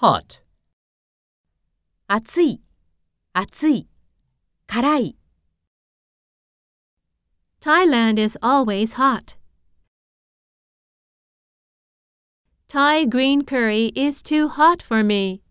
hot, 暑い、暑い、辛い。Thailand is always hot. Thai green curry is too hot for me.